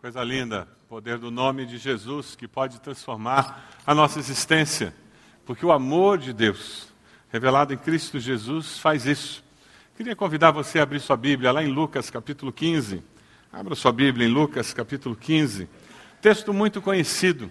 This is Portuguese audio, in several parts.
Coisa linda, poder do nome de Jesus que pode transformar a nossa existência, porque o amor de Deus, revelado em Cristo Jesus, faz isso. Queria convidar você a abrir sua Bíblia lá em Lucas capítulo 15. Abra sua Bíblia em Lucas capítulo 15. Texto muito conhecido.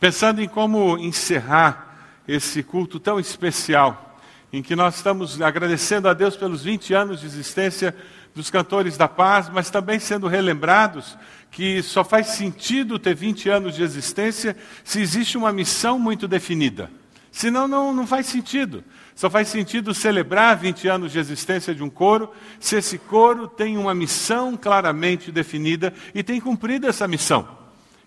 Pensando em como encerrar esse culto tão especial, em que nós estamos agradecendo a Deus pelos 20 anos de existência dos cantores da paz, mas também sendo relembrados que só faz sentido ter 20 anos de existência se existe uma missão muito definida. Senão, não, não faz sentido. Só faz sentido celebrar 20 anos de existência de um coro se esse coro tem uma missão claramente definida e tem cumprido essa missão,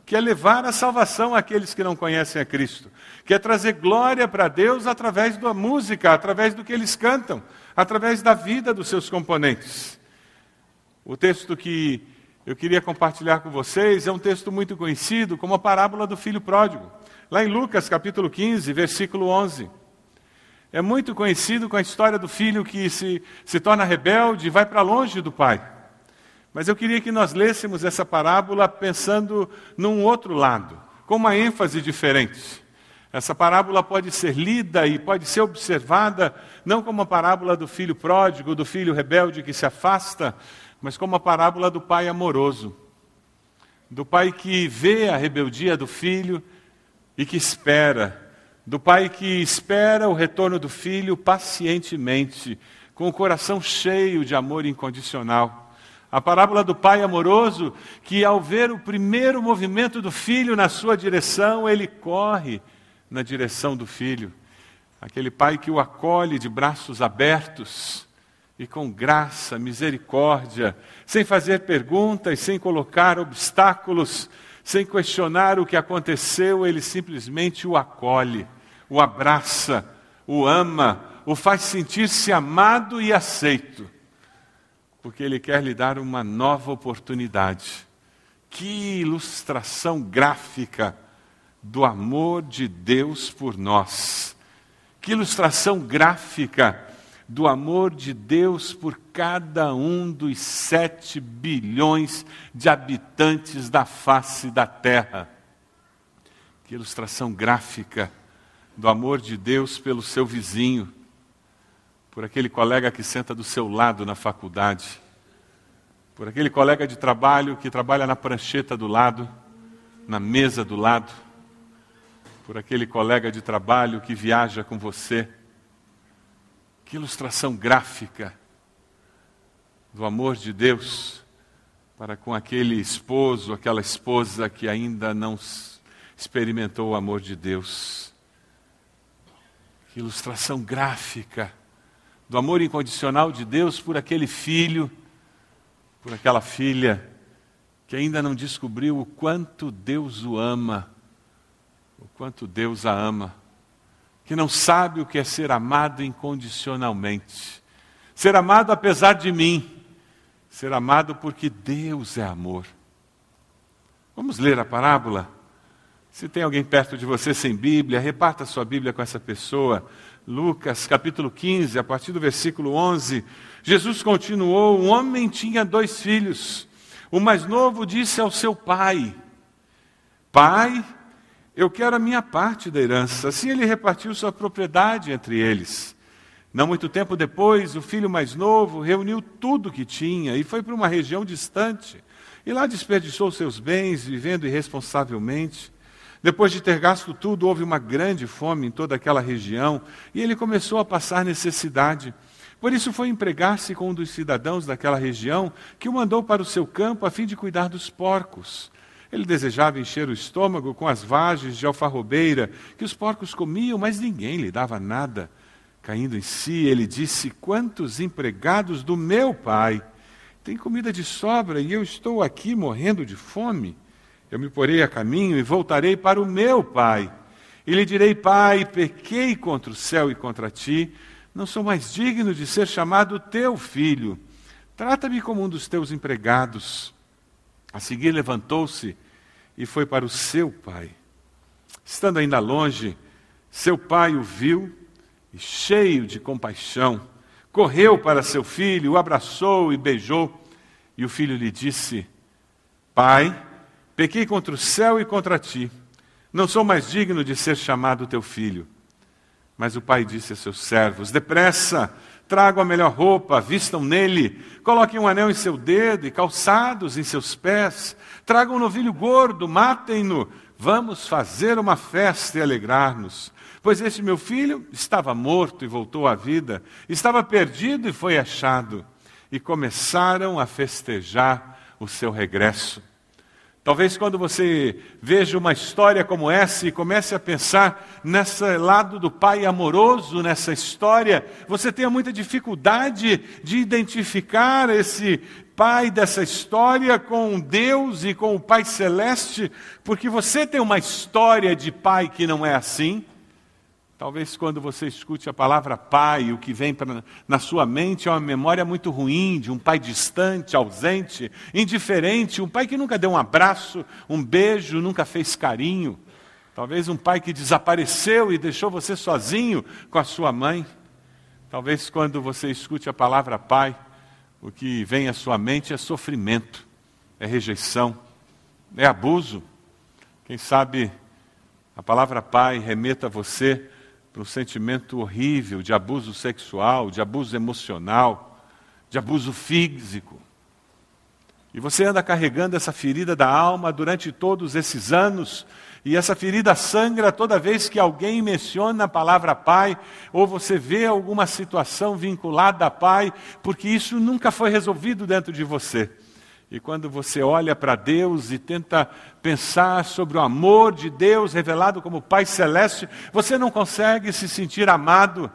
que é levar a salvação àqueles que não conhecem a Cristo, que é trazer glória para Deus através da música, através do que eles cantam, através da vida dos seus componentes. O texto que eu queria compartilhar com vocês é um texto muito conhecido como a parábola do filho pródigo. Lá em Lucas capítulo 15, versículo 11. É muito conhecido com a história do filho que se, se torna rebelde e vai para longe do pai. Mas eu queria que nós lêssemos essa parábola pensando num outro lado, com uma ênfase diferente. Essa parábola pode ser lida e pode ser observada não como a parábola do filho pródigo, do filho rebelde que se afasta, mas como a parábola do pai amoroso, do pai que vê a rebeldia do filho e que espera, do pai que espera o retorno do filho pacientemente, com o coração cheio de amor incondicional. A parábola do pai amoroso que, ao ver o primeiro movimento do filho na sua direção, ele corre na direção do filho. Aquele pai que o acolhe de braços abertos e com graça, misericórdia, sem fazer perguntas, sem colocar obstáculos, sem questionar o que aconteceu, ele simplesmente o acolhe, o abraça, o ama, o faz sentir-se amado e aceito, porque ele quer lhe dar uma nova oportunidade. Que ilustração gráfica do amor de Deus por nós. Que ilustração gráfica do amor de Deus por cada um dos sete bilhões de habitantes da face da terra. Que ilustração gráfica do amor de Deus pelo seu vizinho, por aquele colega que senta do seu lado na faculdade, por aquele colega de trabalho que trabalha na prancheta do lado, na mesa do lado, por aquele colega de trabalho que viaja com você que ilustração gráfica do amor de Deus para com aquele esposo, aquela esposa que ainda não experimentou o amor de Deus. Que ilustração gráfica do amor incondicional de Deus por aquele filho, por aquela filha que ainda não descobriu o quanto Deus o ama, o quanto Deus a ama que não sabe o que é ser amado incondicionalmente. Ser amado apesar de mim. Ser amado porque Deus é amor. Vamos ler a parábola? Se tem alguém perto de você sem Bíblia, reparta sua Bíblia com essa pessoa. Lucas capítulo 15, a partir do versículo 11. Jesus continuou: Um homem tinha dois filhos. O mais novo disse ao seu pai: Pai, eu quero a minha parte da herança. Assim ele repartiu sua propriedade entre eles. Não muito tempo depois, o filho mais novo reuniu tudo que tinha e foi para uma região distante. E lá desperdiçou seus bens, vivendo irresponsavelmente. Depois de ter gasto tudo, houve uma grande fome em toda aquela região e ele começou a passar necessidade. Por isso foi empregar-se com um dos cidadãos daquela região, que o mandou para o seu campo a fim de cuidar dos porcos. Ele desejava encher o estômago com as vagens de alfarrobeira que os porcos comiam, mas ninguém lhe dava nada. Caindo em si, ele disse: Quantos empregados do meu pai têm comida de sobra e eu estou aqui morrendo de fome? Eu me porei a caminho e voltarei para o meu pai. E lhe direi: Pai, pequei contra o céu e contra ti, não sou mais digno de ser chamado teu filho. Trata-me como um dos teus empregados. A seguir levantou-se e foi para o seu pai. Estando ainda longe, seu pai o viu e, cheio de compaixão, correu para seu filho, o abraçou e beijou. E o filho lhe disse: Pai, Pequei contra o céu e contra ti. Não sou mais digno de ser chamado teu filho. Mas o pai disse a seus servos: Depressa, tragam a melhor roupa, vistam nele, coloquem um anel em seu dedo e calçados em seus pés, tragam um novilho gordo, matem-no, vamos fazer uma festa e alegrar-nos. Pois este meu filho estava morto e voltou à vida, estava perdido e foi achado. E começaram a festejar o seu regresso. Talvez quando você veja uma história como essa e comece a pensar nesse lado do pai amoroso nessa história, você tenha muita dificuldade de identificar esse pai dessa história com Deus e com o Pai Celeste, porque você tem uma história de pai que não é assim. Talvez quando você escute a palavra pai, o que vem pra, na sua mente é uma memória muito ruim de um pai distante, ausente, indiferente, um pai que nunca deu um abraço, um beijo, nunca fez carinho. Talvez um pai que desapareceu e deixou você sozinho com a sua mãe. Talvez quando você escute a palavra pai, o que vem à sua mente é sofrimento, é rejeição, é abuso. Quem sabe a palavra pai remeta a você para um sentimento horrível de abuso sexual, de abuso emocional, de abuso físico. E você anda carregando essa ferida da alma durante todos esses anos, e essa ferida sangra toda vez que alguém menciona a palavra pai, ou você vê alguma situação vinculada a pai, porque isso nunca foi resolvido dentro de você. E quando você olha para Deus e tenta pensar sobre o amor de Deus revelado como Pai Celeste, você não consegue se sentir amado,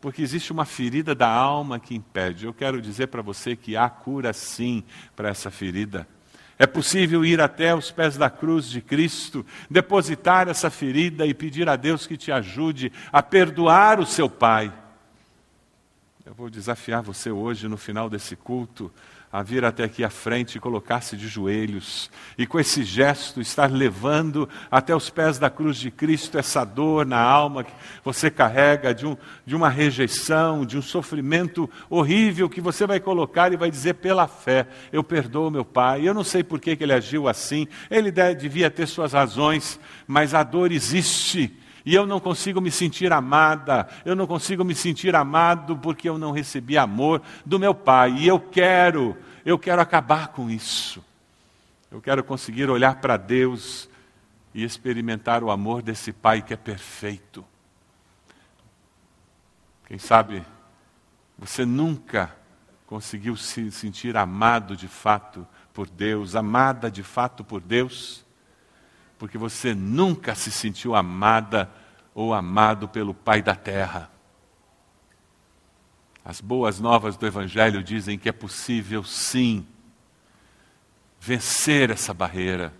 porque existe uma ferida da alma que impede. Eu quero dizer para você que há cura sim para essa ferida. É possível ir até os pés da cruz de Cristo, depositar essa ferida e pedir a Deus que te ajude a perdoar o seu pai. Eu vou desafiar você hoje, no final desse culto, a vir até aqui à frente e colocar-se de joelhos, e com esse gesto estar levando até os pés da cruz de Cristo essa dor na alma que você carrega, de, um, de uma rejeição, de um sofrimento horrível que você vai colocar e vai dizer pela fé: Eu perdoo meu pai. Eu não sei por que, que ele agiu assim, ele devia ter suas razões, mas a dor existe. E eu não consigo me sentir amada, eu não consigo me sentir amado porque eu não recebi amor do meu pai. E eu quero, eu quero acabar com isso. Eu quero conseguir olhar para Deus e experimentar o amor desse pai que é perfeito. Quem sabe você nunca conseguiu se sentir amado de fato por Deus, amada de fato por Deus? Porque você nunca se sentiu amada ou amado pelo Pai da terra. As boas novas do Evangelho dizem que é possível, sim, vencer essa barreira.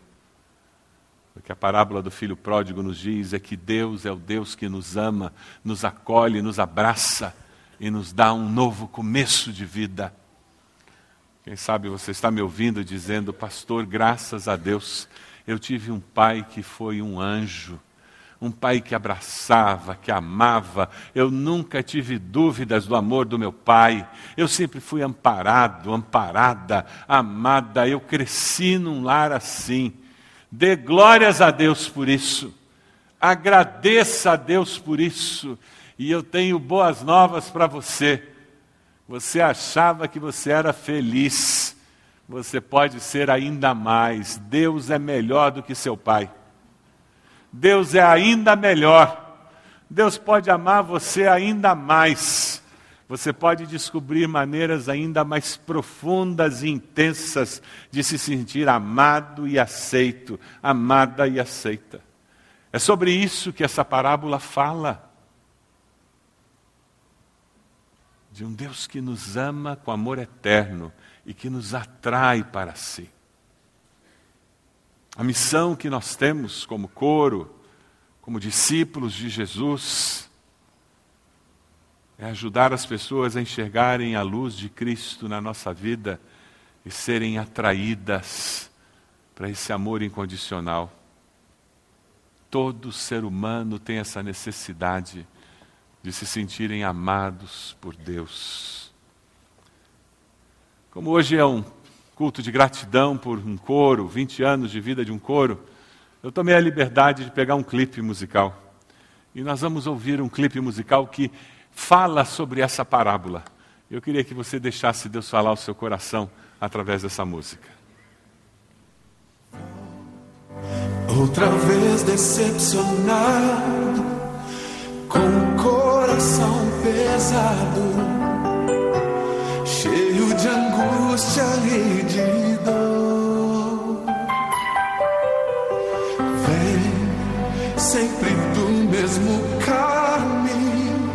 O que a parábola do filho pródigo nos diz é que Deus é o Deus que nos ama, nos acolhe, nos abraça e nos dá um novo começo de vida. Quem sabe você está me ouvindo dizendo, pastor, graças a Deus eu tive um pai que foi um anjo, um pai que abraçava, que amava. Eu nunca tive dúvidas do amor do meu pai. Eu sempre fui amparado, amparada, amada. Eu cresci num lar assim. Dê glórias a Deus por isso. Agradeça a Deus por isso. E eu tenho boas novas para você. Você achava que você era feliz você pode ser ainda mais. Deus é melhor do que seu pai. Deus é ainda melhor. Deus pode amar você ainda mais. Você pode descobrir maneiras ainda mais profundas e intensas de se sentir amado e aceito, amada e aceita. É sobre isso que essa parábola fala. De um Deus que nos ama com amor eterno e que nos atrai para si. A missão que nós temos como coro, como discípulos de Jesus, é ajudar as pessoas a enxergarem a luz de Cristo na nossa vida e serem atraídas para esse amor incondicional. Todo ser humano tem essa necessidade de se sentirem amados por Deus. Como hoje é um culto de gratidão por um coro, 20 anos de vida de um coro, eu tomei a liberdade de pegar um clipe musical. E nós vamos ouvir um clipe musical que fala sobre essa parábola. Eu queria que você deixasse Deus falar o seu coração através dessa música. Outra vez decepcionado, com o coração pesado, angústia e de dor. Vem sempre do mesmo caminho,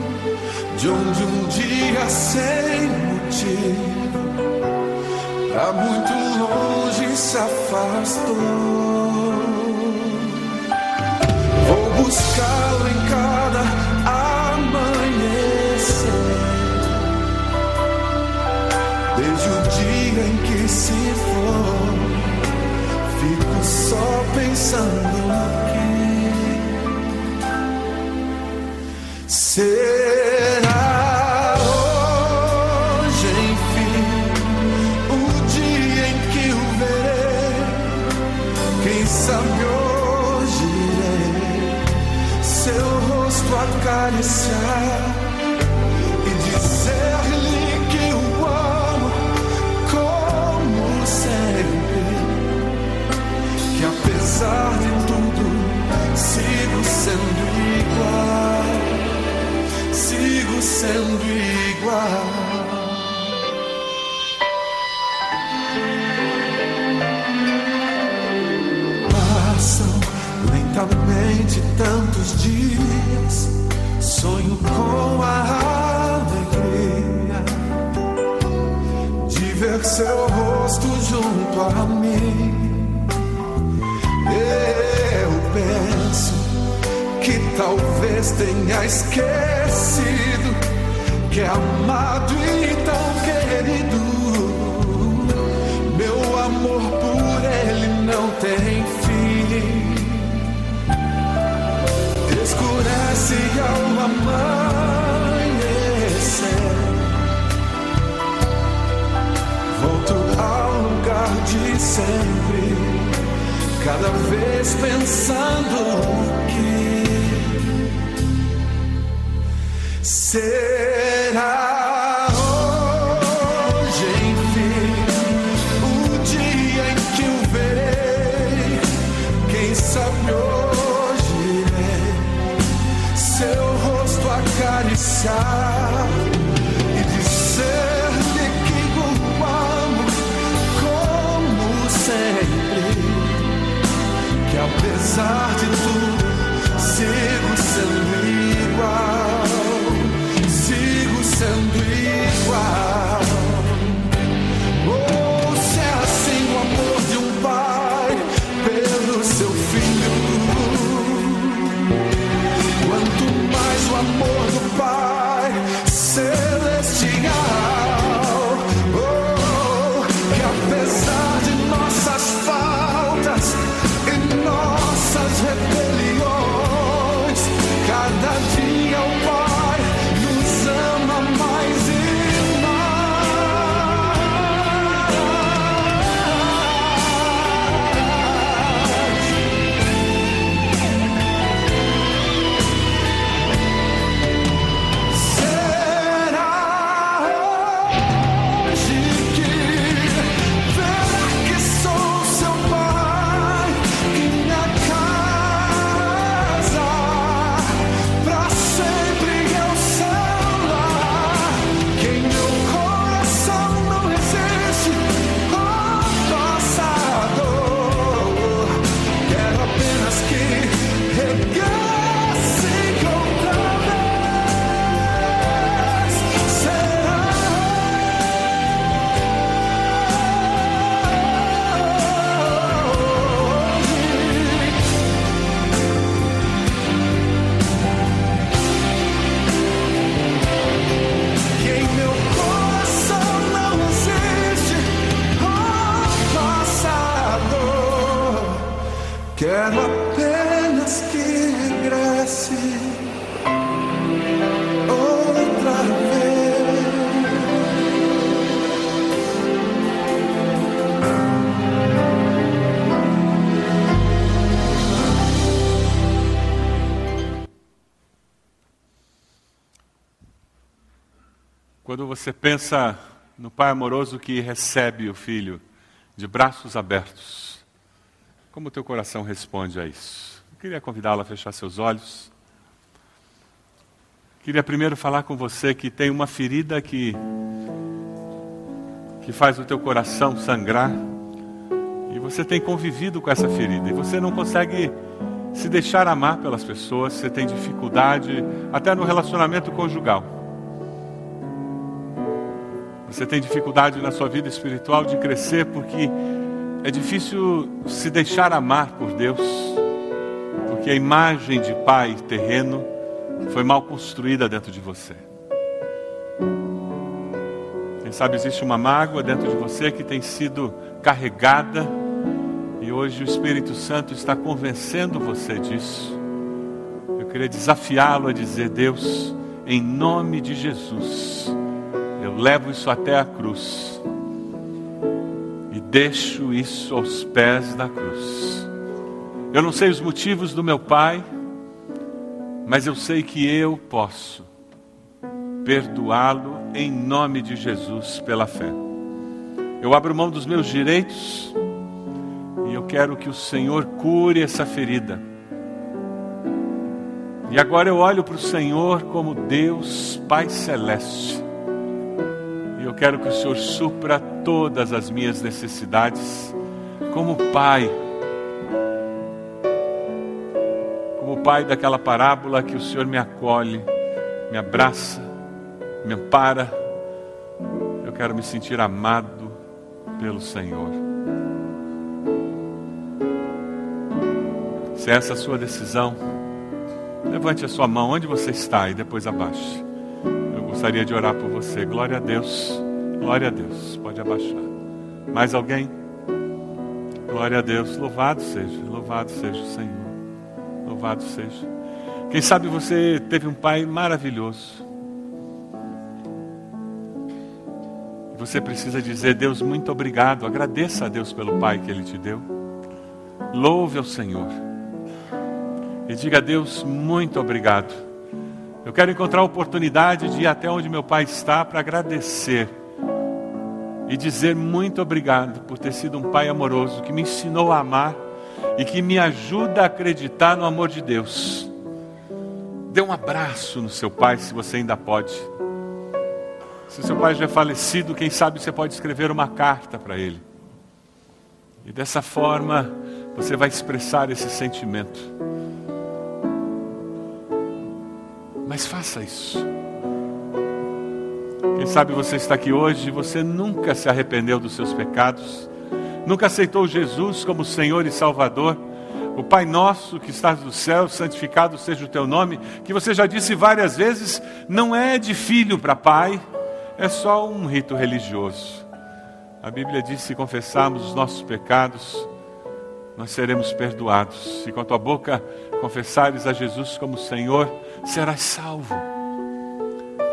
de onde um dia sem motivo, pra muito longe se afastou. Vou buscá-lo em cada Desde o dia em que se for, fico só pensando que será hoje, enfim, o dia em que o verei. Quem sabe hoje irei. Seu rosto acariciar tem fim. Escurece ao amanhecer. Volto ao lugar de sempre. Cada vez pensando Quero apenas que regresse outra vez. Quando você pensa no pai amoroso que recebe o filho de braços abertos, como o teu coração responde a isso? Eu queria convidá-lo a fechar seus olhos. Queria primeiro falar com você que tem uma ferida que que faz o teu coração sangrar e você tem convivido com essa ferida e você não consegue se deixar amar pelas pessoas, você tem dificuldade até no relacionamento conjugal. Você tem dificuldade na sua vida espiritual de crescer porque é difícil se deixar amar por Deus, porque a imagem de pai terreno foi mal construída dentro de você. Quem sabe existe uma mágoa dentro de você que tem sido carregada e hoje o Espírito Santo está convencendo você disso. Eu queria desafiá-lo a dizer: Deus, em nome de Jesus levo isso até a cruz deixo isso aos pés da cruz. Eu não sei os motivos do meu pai, mas eu sei que eu posso perdoá-lo em nome de Jesus pela fé. Eu abro mão dos meus direitos e eu quero que o Senhor cure essa ferida. E agora eu olho para o Senhor como Deus Pai Celeste eu quero que o Senhor supra todas as minhas necessidades, como Pai. Como Pai daquela parábola que o Senhor me acolhe, me abraça, me ampara. Eu quero me sentir amado pelo Senhor. Se essa é a sua decisão, levante a sua mão onde você está e depois abaixe gostaria de orar por você. Glória a Deus. Glória a Deus. Pode abaixar. Mais alguém? Glória a Deus. Louvado seja. Louvado seja o Senhor. Louvado seja. Quem sabe você teve um pai maravilhoso. Você precisa dizer: Deus, muito obrigado. Agradeça a Deus pelo pai que ele te deu. Louve ao Senhor. E diga a Deus: muito obrigado eu quero encontrar a oportunidade de ir até onde meu pai está para agradecer e dizer muito obrigado por ter sido um pai amoroso que me ensinou a amar e que me ajuda a acreditar no amor de Deus. Dê um abraço no seu pai se você ainda pode. Se seu pai já é falecido, quem sabe você pode escrever uma carta para ele. E dessa forma você vai expressar esse sentimento. Mas faça isso. Quem sabe você está aqui hoje e você nunca se arrependeu dos seus pecados, nunca aceitou Jesus como Senhor e Salvador. O Pai nosso que estás no céu, santificado seja o teu nome, que você já disse várias vezes, não é de filho para pai, é só um rito religioso. A Bíblia diz: se confessarmos os nossos pecados, nós seremos perdoados. Se com a tua boca confessares a Jesus como Senhor, serás salvo.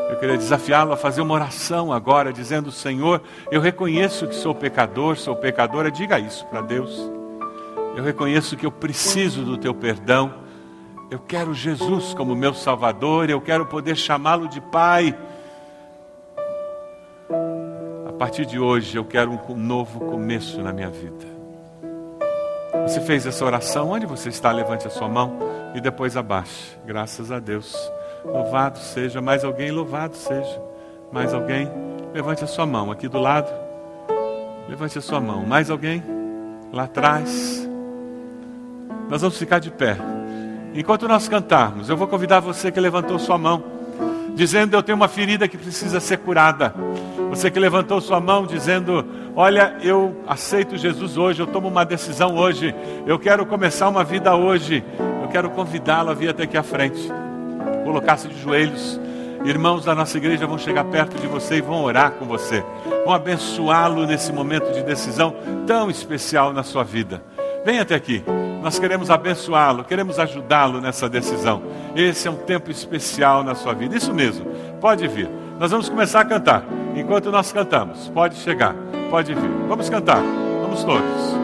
Eu queria desafiá-lo a fazer uma oração agora, dizendo: Senhor, eu reconheço que sou pecador, sou pecadora. Diga isso para Deus. Eu reconheço que eu preciso do teu perdão. Eu quero Jesus como meu Salvador. Eu quero poder chamá-lo de Pai. A partir de hoje, eu quero um novo começo na minha vida. Você fez essa oração? Onde você está? Levante a sua mão e depois abaixe. Graças a Deus. Louvado seja. Mais alguém? Louvado seja. Mais alguém? Levante a sua mão aqui do lado. Levante a sua mão. Mais alguém? Lá atrás. Nós vamos ficar de pé. Enquanto nós cantarmos, eu vou convidar você que levantou sua mão, dizendo: Eu tenho uma ferida que precisa ser curada. Você que levantou sua mão, dizendo: Olha, eu aceito Jesus hoje, eu tomo uma decisão hoje, eu quero começar uma vida hoje. Quero convidá-lo a vir até aqui à frente, colocar-se de joelhos. Irmãos da nossa igreja vão chegar perto de você e vão orar com você, vão abençoá-lo nesse momento de decisão tão especial na sua vida. Venha até aqui, nós queremos abençoá-lo, queremos ajudá-lo nessa decisão. Esse é um tempo especial na sua vida, isso mesmo, pode vir. Nós vamos começar a cantar. Enquanto nós cantamos, pode chegar pode vir. Vamos cantar, vamos todos.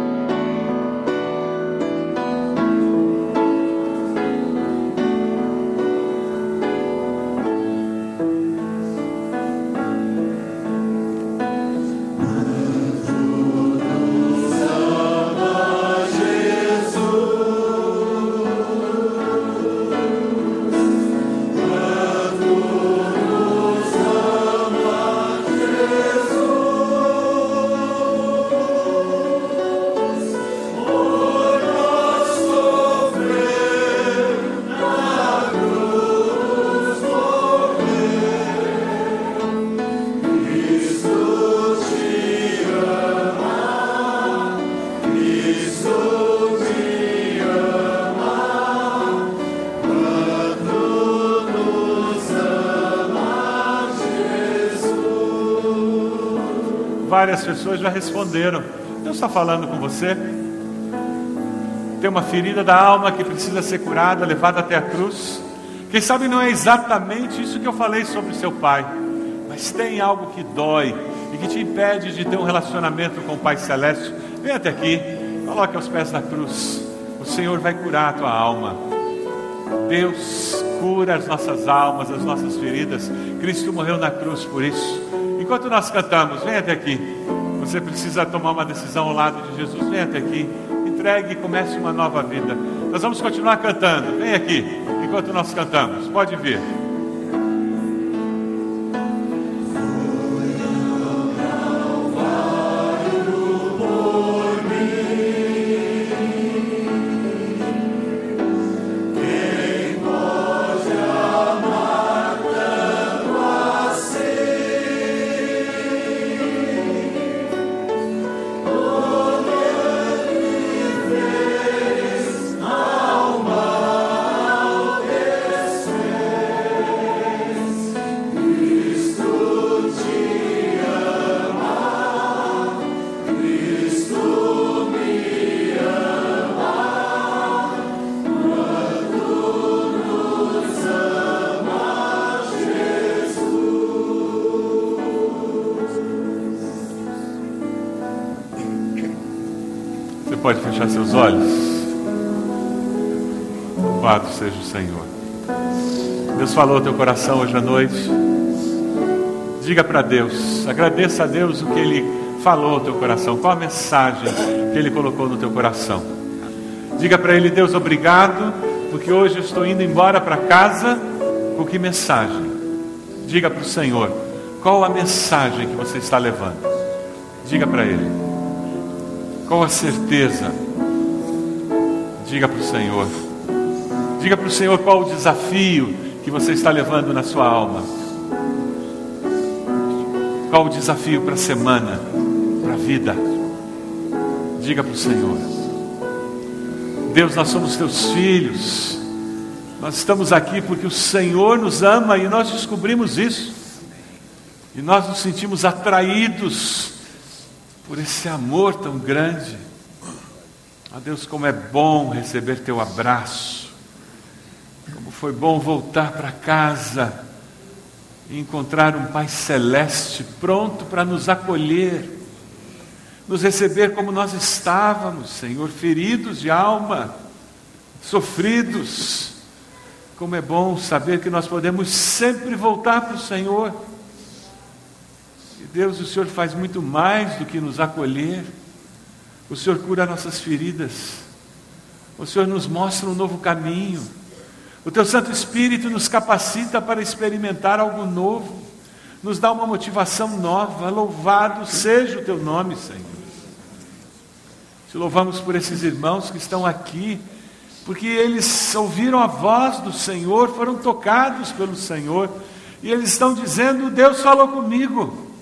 Várias pessoas já responderam. Deus está falando com você. Tem uma ferida da alma que precisa ser curada, levada até a cruz. Quem sabe não é exatamente isso que eu falei sobre seu pai, mas tem algo que dói e que te impede de ter um relacionamento com o Pai Celeste. Vem até aqui, coloque aos pés da cruz. O Senhor vai curar a tua alma. Deus cura as nossas almas, as nossas feridas. Cristo morreu na cruz por isso. Enquanto nós cantamos, vem até aqui. Você precisa tomar uma decisão ao lado de Jesus. Vem até aqui. Entregue e comece uma nova vida. Nós vamos continuar cantando. Vem aqui, enquanto nós cantamos. Pode vir. Seus olhos? Louvado seja o Senhor. Deus falou ao teu coração hoje à noite. Diga para Deus, agradeça a Deus o que Ele falou ao teu coração, qual a mensagem que Ele colocou no teu coração. Diga para Ele, Deus, obrigado, porque hoje eu estou indo embora para casa com que mensagem? Diga para o Senhor, qual a mensagem que você está levando? Diga para Ele. Qual a certeza? Diga para o Senhor. Diga para o Senhor qual o desafio que você está levando na sua alma. Qual o desafio para a semana, para a vida? Diga para o Senhor. Deus, nós somos teus filhos. Nós estamos aqui porque o Senhor nos ama e nós descobrimos isso. E nós nos sentimos atraídos por esse amor tão grande. Oh, Deus, como é bom receber teu abraço. Como foi bom voltar para casa e encontrar um Pai celeste pronto para nos acolher, nos receber como nós estávamos, Senhor, feridos de alma, sofridos. Como é bom saber que nós podemos sempre voltar para o Senhor. E Deus, o Senhor faz muito mais do que nos acolher. O Senhor cura nossas feridas. O Senhor nos mostra um novo caminho. O Teu Santo Espírito nos capacita para experimentar algo novo. Nos dá uma motivação nova. Louvado seja o Teu nome, Senhor. Te louvamos por esses irmãos que estão aqui porque eles ouviram a voz do Senhor, foram tocados pelo Senhor, e eles estão dizendo: Deus falou comigo,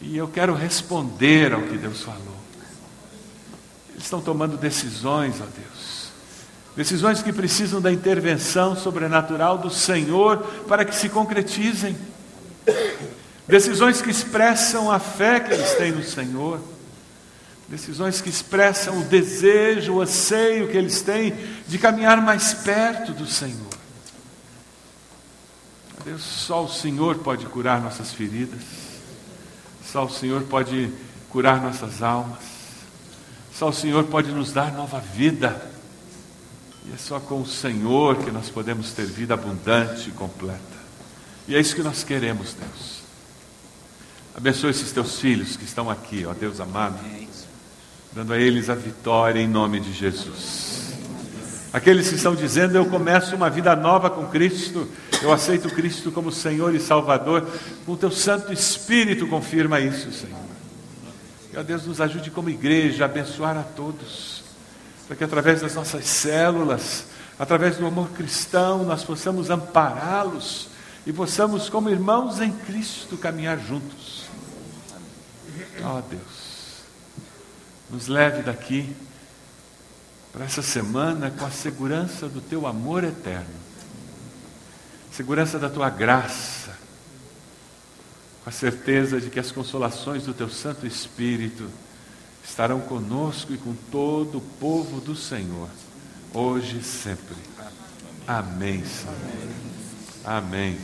e eu quero responder ao que Deus falou. Estão tomando decisões, ó Deus, decisões que precisam da intervenção sobrenatural do Senhor para que se concretizem, decisões que expressam a fé que eles têm no Senhor. Decisões que expressam o desejo, o anseio que eles têm de caminhar mais perto do Senhor. Deus, só o Senhor pode curar nossas feridas, só o Senhor pode curar nossas almas, só o Senhor pode nos dar nova vida. E é só com o Senhor que nós podemos ter vida abundante e completa. E é isso que nós queremos, Deus. Abençoe esses teus filhos que estão aqui, ó Deus amado dando a eles a vitória em nome de Jesus. Aqueles que estão dizendo, eu começo uma vida nova com Cristo, eu aceito Cristo como Senhor e Salvador, com o teu Santo Espírito confirma isso, Senhor. Ó Deus, nos ajude como igreja a abençoar a todos, para que através das nossas células, através do amor cristão, nós possamos ampará-los e possamos, como irmãos em Cristo, caminhar juntos. Ó Deus. Nos leve daqui para essa semana com a segurança do teu amor eterno, segurança da tua graça, com a certeza de que as consolações do Teu Santo Espírito estarão conosco e com todo o povo do Senhor, hoje e sempre. Amém, Senhor. Amém.